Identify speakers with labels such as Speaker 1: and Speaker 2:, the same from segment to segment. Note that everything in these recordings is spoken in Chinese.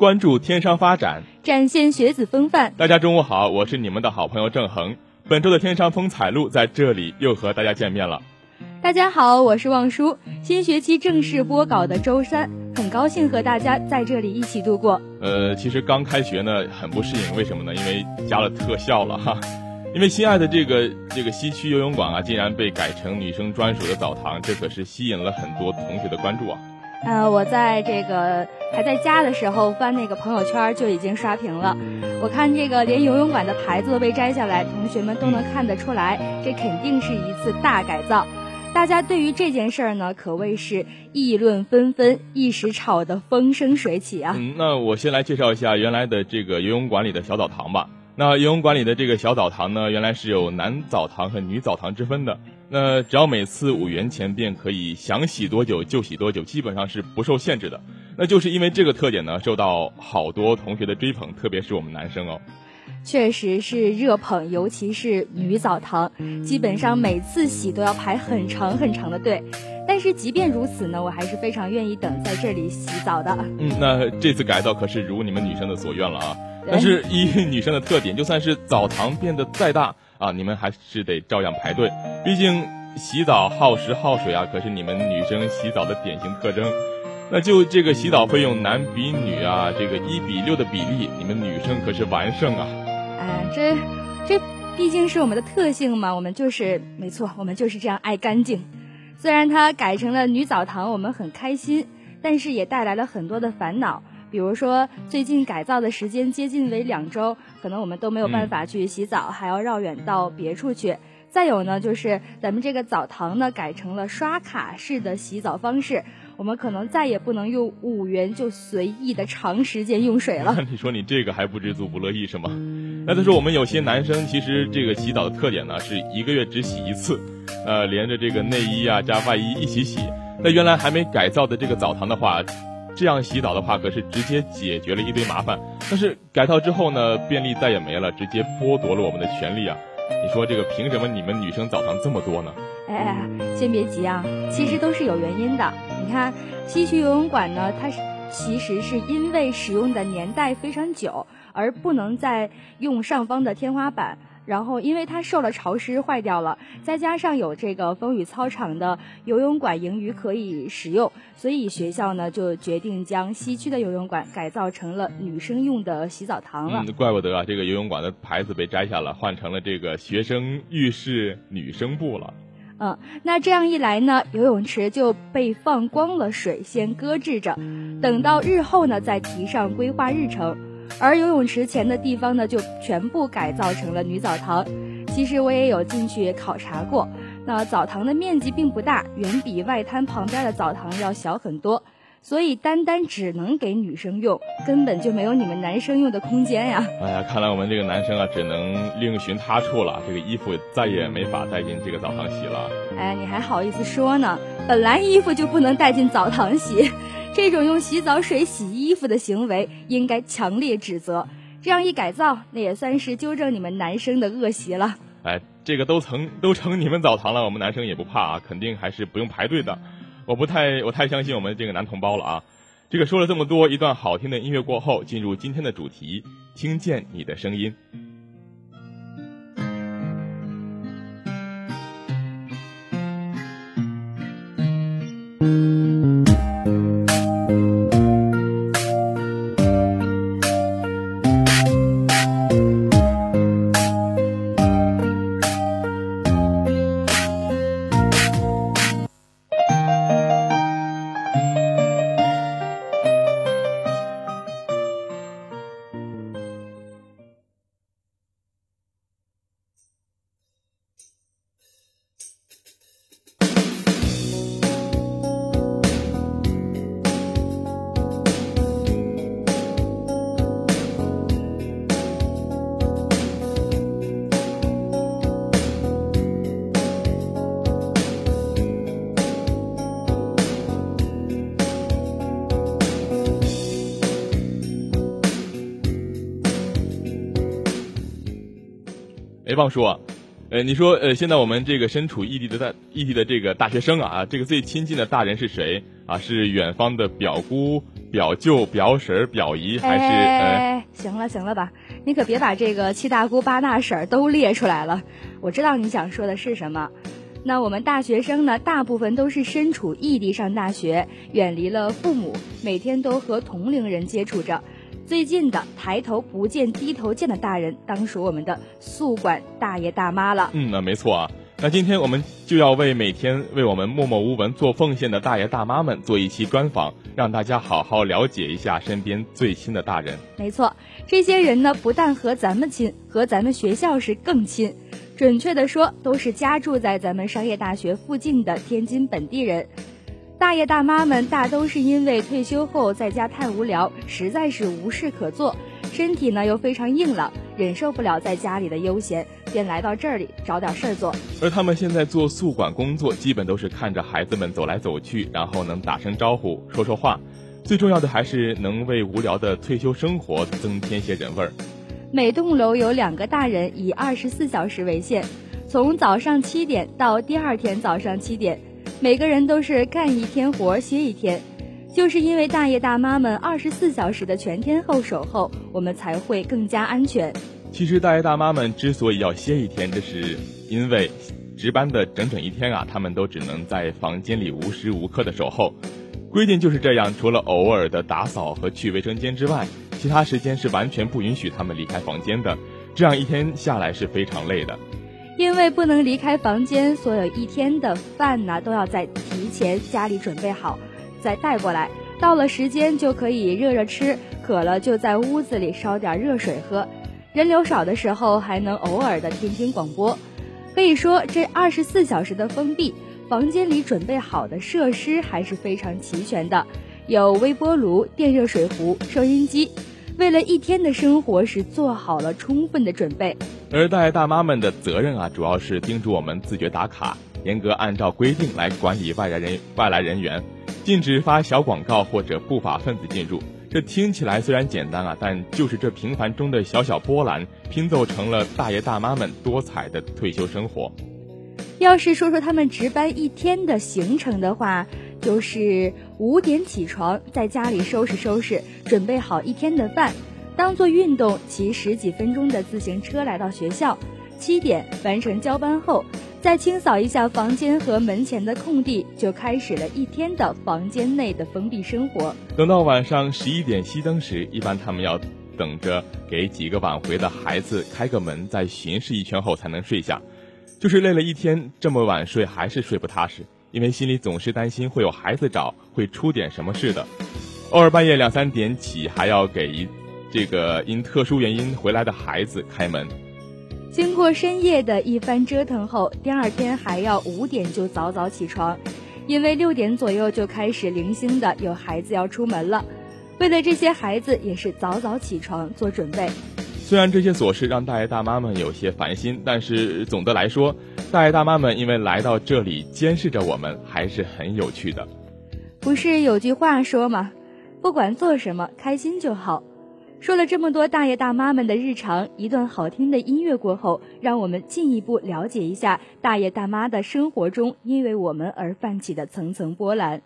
Speaker 1: 关注天商发展，
Speaker 2: 展现学子风范。
Speaker 1: 大家中午好，我是你们的好朋友郑恒。本周的天商风采录在这里又和大家见面了。
Speaker 2: 大家好，我是望舒。新学期正式播稿的周三，很高兴和大家在这里一起度过。
Speaker 1: 呃，其实刚开学呢，很不适应，为什么呢？因为加了特效了哈。因为心爱的这个这个西区游泳馆啊，竟然被改成女生专属的澡堂，这可是吸引了很多同学的关注啊。
Speaker 2: 呃，我在这个还在家的时候翻那个朋友圈就已经刷屏了。我看这个连游泳馆的牌子都被摘下来，同学们都能看得出来，这肯定是一次大改造。大家对于这件事儿呢，可谓是议论纷纷，一时吵得风生水起啊。
Speaker 1: 嗯，那我先来介绍一下原来的这个游泳馆里的小澡堂吧。那游泳馆里的这个小澡堂呢，原来是有男澡堂和女澡堂之分的。那只要每次五元钱便可以想洗多久就洗多久，基本上是不受限制的。那就是因为这个特点呢，受到好多同学的追捧，特别是我们男生哦。
Speaker 2: 确实是热捧，尤其是女澡堂，基本上每次洗都要排很长很长的队。但是即便如此呢，我还是非常愿意等在这里洗澡的。
Speaker 1: 嗯，那这次改造可是如你们女生的所愿了啊。但是依女生的特点，就算是澡堂变得再大。啊，你们还是得照样排队，毕竟洗澡耗时耗水啊，可是你们女生洗澡的典型特征。那就这个洗澡费用男比女啊，这个一比六的比例，你们女生可是完胜啊。
Speaker 2: 哎，这这毕竟是我们的特性嘛，我们就是没错，我们就是这样爱干净。虽然它改成了女澡堂，我们很开心，但是也带来了很多的烦恼。比如说最近改造的时间接近为两周，可能我们都没有办法去洗澡，还要绕远到别处去。再有呢，就是咱们这个澡堂呢改成了刷卡式的洗澡方式，我们可能再也不能用五元就随意的长时间用水了。
Speaker 1: 你说你这个还不知足不乐意是吗？那他说我们有些男生其实这个洗澡的特点呢，是一个月只洗一次，呃，连着这个内衣啊加外衣一起洗。那原来还没改造的这个澡堂的话，这样洗澡的话可是直接解决了一堆麻烦。但是改造之后呢，便利再也没了，直接剥夺了我们的权利啊。你说这个凭什么你们女生澡堂这么多呢？
Speaker 2: 哎哎，先别急啊，其实都是有原因的。你看西区游泳馆呢，它是其实是因为使用的年代非常久，而不能再用上方的天花板。然后，因为它受了潮湿坏掉了，再加上有这个风雨操场的游泳馆盈余可以使用，所以学校呢就决定将西区的游泳馆改造成了女生用的洗澡堂了。
Speaker 1: 嗯，怪不得啊，这个游泳馆的牌子被摘下了，换成了这个学生浴室女生部了。
Speaker 2: 嗯，那这样一来呢，游泳池就被放光了水，先搁置着，等到日后呢再提上规划日程。而游泳池前的地方呢，就全部改造成了女澡堂。其实我也有进去考察过，那澡堂的面积并不大，远比外滩旁边的澡堂要小很多，所以单单只能给女生用，根本就没有你们男生用的空间呀。
Speaker 1: 哎呀，看来我们这个男生啊，只能另寻他处了。这个衣服再也没法带进这个澡堂洗了。
Speaker 2: 哎，你还好意思说呢？本来衣服就不能带进澡堂洗。这种用洗澡水洗衣服的行为应该强烈指责。这样一改造，那也算是纠正你们男生的恶习了。
Speaker 1: 哎，这个都成都成你们澡堂了，我们男生也不怕啊，肯定还是不用排队的。我不太我太相信我们这个男同胞了啊。这个说了这么多，一段好听的音乐过后，进入今天的主题，听见你的声音。哎，王叔，呃，你说，呃，现在我们这个身处异地的大异地的这个大学生啊，这个最亲近的大人是谁啊？是远方的表姑、表舅、表婶、表姨，还是？
Speaker 2: 哎，行了行了吧，你可别把这个七大姑八大婶都列出来了。我知道你想说的是什么。那我们大学生呢，大部分都是身处异地上大学，远离了父母，每天都和同龄人接触着。最近的抬头不见低头见的大人，当属我们的宿管大爷大妈了。
Speaker 1: 嗯，那没错啊。那今天我们就要为每天为我们默默无闻做奉献的大爷大妈们做一期专访，让大家好好了解一下身边最亲的大人。
Speaker 2: 没错，这些人呢，不但和咱们亲，和咱们学校是更亲。准确的说，都是家住在咱们商业大学附近的天津本地人。大爷大妈们大都是因为退休后在家太无聊，实在是无事可做，身体呢又非常硬朗，忍受不了在家里的悠闲，便来到这里找点事儿做。
Speaker 1: 而他们现在做宿管工作，基本都是看着孩子们走来走去，然后能打声招呼、说说话，最重要的还是能为无聊的退休生活增添些人味儿。
Speaker 2: 每栋楼有两个大人，以二十四小时为限，从早上七点到第二天早上七点。每个人都是干一天活歇一天，就是因为大爷大妈们二十四小时的全天候守候，我们才会更加安全。
Speaker 1: 其实大爷大妈们之所以要歇一天，这是因为值班的整整一天啊，他们都只能在房间里无时无刻的守候。规定就是这样，除了偶尔的打扫和去卫生间之外，其他时间是完全不允许他们离开房间的。这样一天下来是非常累的。
Speaker 2: 因为不能离开房间，所有一天的饭呢都要在提前家里准备好，再带过来。到了时间就可以热热吃，渴了就在屋子里烧点热水喝。人流少的时候还能偶尔的听听广播。可以说，这二十四小时的封闭房间里准备好的设施还是非常齐全的，有微波炉、电热水壶、收音机。为了一天的生活是做好了充分的准备。
Speaker 1: 而大爷大妈们的责任啊，主要是叮嘱我们自觉打卡，严格按照规定来管理外来人外来人员，禁止发小广告或者不法分子进入。这听起来虽然简单啊，但就是这平凡中的小小波澜，拼凑成了大爷大妈们多彩的退休生活。
Speaker 2: 要是说说他们值班一天的行程的话。就是五点起床，在家里收拾收拾，准备好一天的饭，当做运动，骑十几分钟的自行车来到学校。七点完成交班后，再清扫一下房间和门前的空地，就开始了一天的房间内的封闭生活。
Speaker 1: 等到晚上十一点熄灯时，一般他们要等着给几个晚回的孩子开个门，再巡视一圈后才能睡下。就是累了一天，这么晚睡还是睡不踏实。因为心里总是担心会有孩子找，会出点什么事的。偶尔半夜两三点起，还要给一这个因特殊原因回来的孩子开门。
Speaker 2: 经过深夜的一番折腾后，第二天还要五点就早早起床，因为六点左右就开始零星的有孩子要出门了。为了这些孩子，也是早早起床做准备。
Speaker 1: 虽然这些琐事让大爷大妈们有些烦心，但是总的来说，大爷大妈们因为来到这里监视着我们，还是很有趣的。
Speaker 2: 不是有句话说吗？不管做什么，开心就好。说了这么多大爷大妈们的日常，一段好听的音乐过后，让我们进一步了解一下大爷大妈的生活中因为我们而泛起的层层波澜。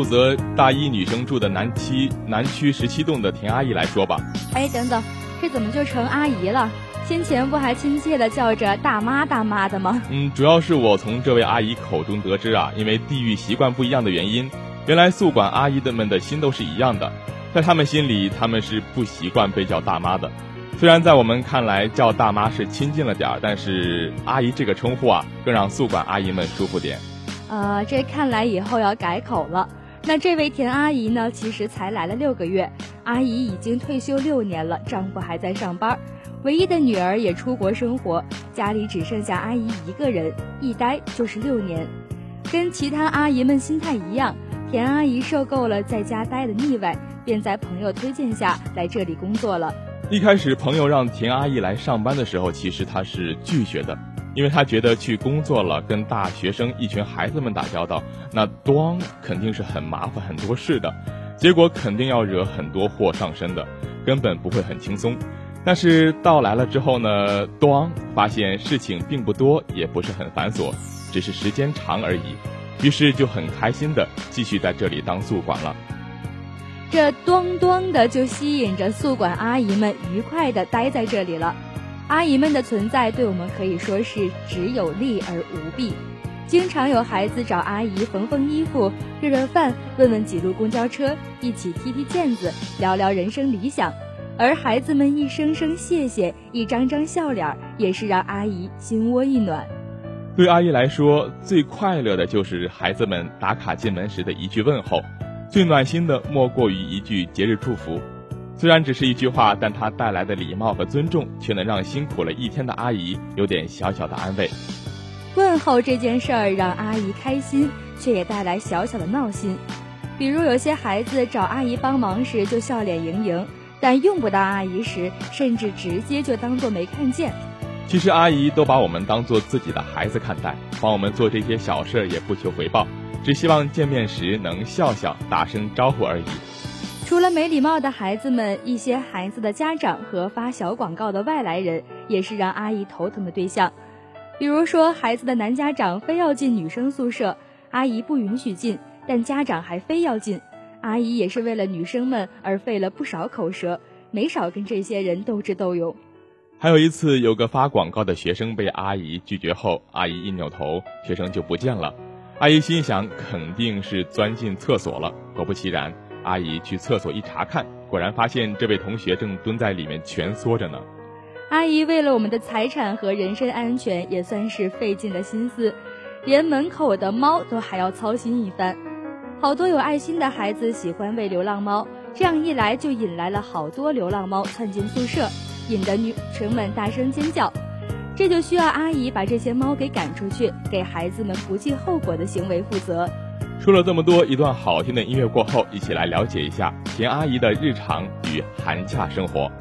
Speaker 1: 负责大一女生住的南七南区十七栋的田阿姨来说吧。
Speaker 2: 哎，等等，这怎么就成阿姨了？先前不还亲切的叫着大妈大妈的吗？
Speaker 1: 嗯，主要是我从这位阿姨口中得知啊，因为地域习惯不一样的原因，原来宿管阿姨的们的心都是一样的，在他们心里，他们是不习惯被叫大妈的。虽然在我们看来叫大妈是亲近了点儿，但是阿姨这个称呼啊，更让宿管阿姨们舒服点。
Speaker 2: 呃，这看来以后要改口了。那这位田阿姨呢？其实才来了六个月，阿姨已经退休六年了，丈夫还在上班，唯一的女儿也出国生活，家里只剩下阿姨一个人，一待就是六年。跟其他阿姨们心态一样，田阿姨受够了在家待的腻歪，便在朋友推荐下来这里工作了。
Speaker 1: 一开始，朋友让田阿姨来上班的时候，其实她是拒绝的。因为他觉得去工作了，跟大学生一群孩子们打交道，那端肯定是很麻烦很多事的，结果肯定要惹很多祸上身的，根本不会很轻松。但是到来了之后呢，端发现事情并不多，也不是很繁琐，只是时间长而已，于是就很开心的继续在这里当宿管了。
Speaker 2: 这端端的就吸引着宿管阿姨们愉快的待在这里了。阿姨们的存在对我们可以说是只有利而无弊，经常有孩子找阿姨缝缝衣服、热热饭、问问几路公交车，一起踢踢毽子、聊聊人生理想，而孩子们一声声谢谢、一张张笑脸，也是让阿姨心窝一暖。
Speaker 1: 对阿姨来说，最快乐的就是孩子们打卡进门时的一句问候，最暖心的莫过于一句节日祝福。虽然只是一句话，但它带来的礼貌和尊重，却能让辛苦了一天的阿姨有点小小的安慰。
Speaker 2: 问候这件事儿让阿姨开心，却也带来小小的闹心。比如有些孩子找阿姨帮忙时就笑脸盈盈，但用不到阿姨时，甚至直接就当做没看见。
Speaker 1: 其实阿姨都把我们当做自己的孩子看待，帮我们做这些小事也不求回报，只希望见面时能笑笑、打声招呼而已。
Speaker 2: 除了没礼貌的孩子们，一些孩子的家长和发小广告的外来人也是让阿姨头疼的对象。比如说，孩子的男家长非要进女生宿舍，阿姨不允许进，但家长还非要进，阿姨也是为了女生们而费了不少口舌，没少跟这些人斗智斗勇。
Speaker 1: 还有一次，有个发广告的学生被阿姨拒绝后，阿姨一扭头，学生就不见了。阿姨心想，肯定是钻进厕所了。果不其然。阿姨去厕所一查看，果然发现这位同学正蹲在里面蜷缩着呢。
Speaker 2: 阿姨为了我们的财产和人身安全，也算是费尽了心思，连门口的猫都还要操心一番。好多有爱心的孩子喜欢喂流浪猫，这样一来就引来了好多流浪猫窜进宿舍，引得女生们大声尖叫。这就需要阿姨把这些猫给赶出去，给孩子们不计后果的行为负责。
Speaker 1: 说了这么多，一段好听的音乐过后，一起来了解一下田阿姨的日常与寒假生活。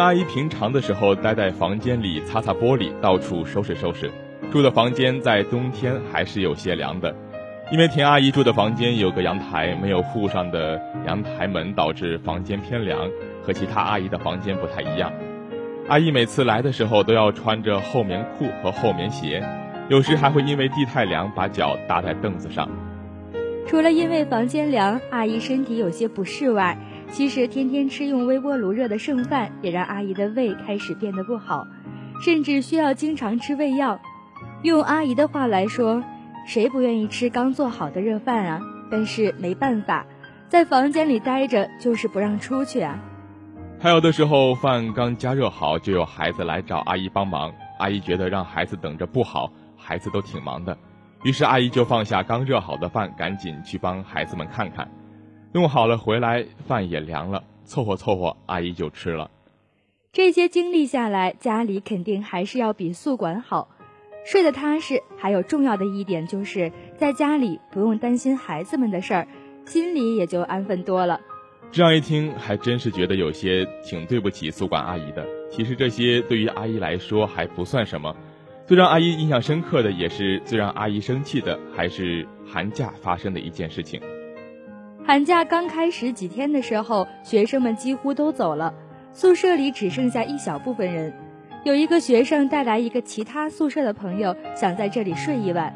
Speaker 1: 阿姨平常的时候待在房间里擦擦玻璃，到处收拾收拾。住的房间在冬天还是有些凉的，因为田阿姨住的房间有个阳台，没有户上的阳台门，导致房间偏凉，和其他阿姨的房间不太一样。阿姨每次来的时候都要穿着厚棉裤和厚棉鞋，有时还会因为地太凉把脚搭在凳子上。
Speaker 2: 除了因为房间凉，阿姨身体有些不适外。其实天天吃用微波炉热的剩饭，也让阿姨的胃开始变得不好，甚至需要经常吃胃药。用阿姨的话来说，谁不愿意吃刚做好的热饭啊？但是没办法，在房间里待着就是不让出去啊。
Speaker 1: 还有的时候饭刚加热好，就有孩子来找阿姨帮忙，阿姨觉得让孩子等着不好，孩子都挺忙的，于是阿姨就放下刚热好的饭，赶紧去帮孩子们看看。弄好了回来，饭也凉了，凑合凑合，阿姨就吃了。
Speaker 2: 这些经历下来，家里肯定还是要比宿管好，睡得踏实。还有重要的一点就是，在家里不用担心孩子们的事儿，心里也就安分多了。
Speaker 1: 这样一听，还真是觉得有些挺对不起宿管阿姨的。其实这些对于阿姨来说还不算什么，最让阿姨印象深刻的，也是最让阿姨生气的，还是寒假发生的一件事情。
Speaker 2: 寒假刚开始几天的时候，学生们几乎都走了，宿舍里只剩下一小部分人。有一个学生带来一个其他宿舍的朋友，想在这里睡一晚，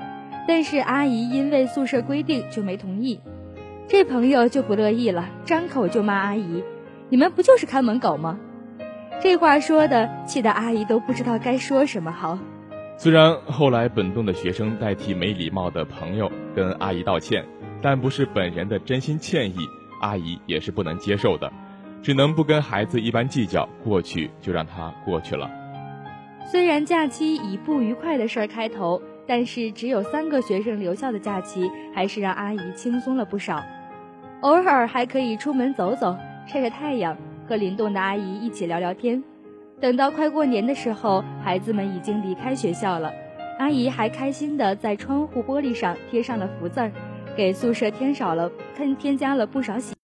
Speaker 2: 但是阿姨因为宿舍规定就没同意。这朋友就不乐意了，张口就骂阿姨：“你们不就是看门狗吗？”这话说的，气得阿姨都不知道该说什么好。
Speaker 1: 虽然后来本栋的学生代替没礼貌的朋友跟阿姨道歉，但不是本人的真心歉意，阿姨也是不能接受的，只能不跟孩子一般计较，过去就让他过去了。
Speaker 2: 虽然假期以不愉快的事儿开头，但是只有三个学生留校的假期，还是让阿姨轻松了不少。偶尔还可以出门走走，晒晒太阳，和灵动的阿姨一起聊聊天。等到快过年的时候，孩子们已经离开学校了，阿姨还开心地在窗户玻璃上贴上了福字儿，给宿舍添少了添添加了不少喜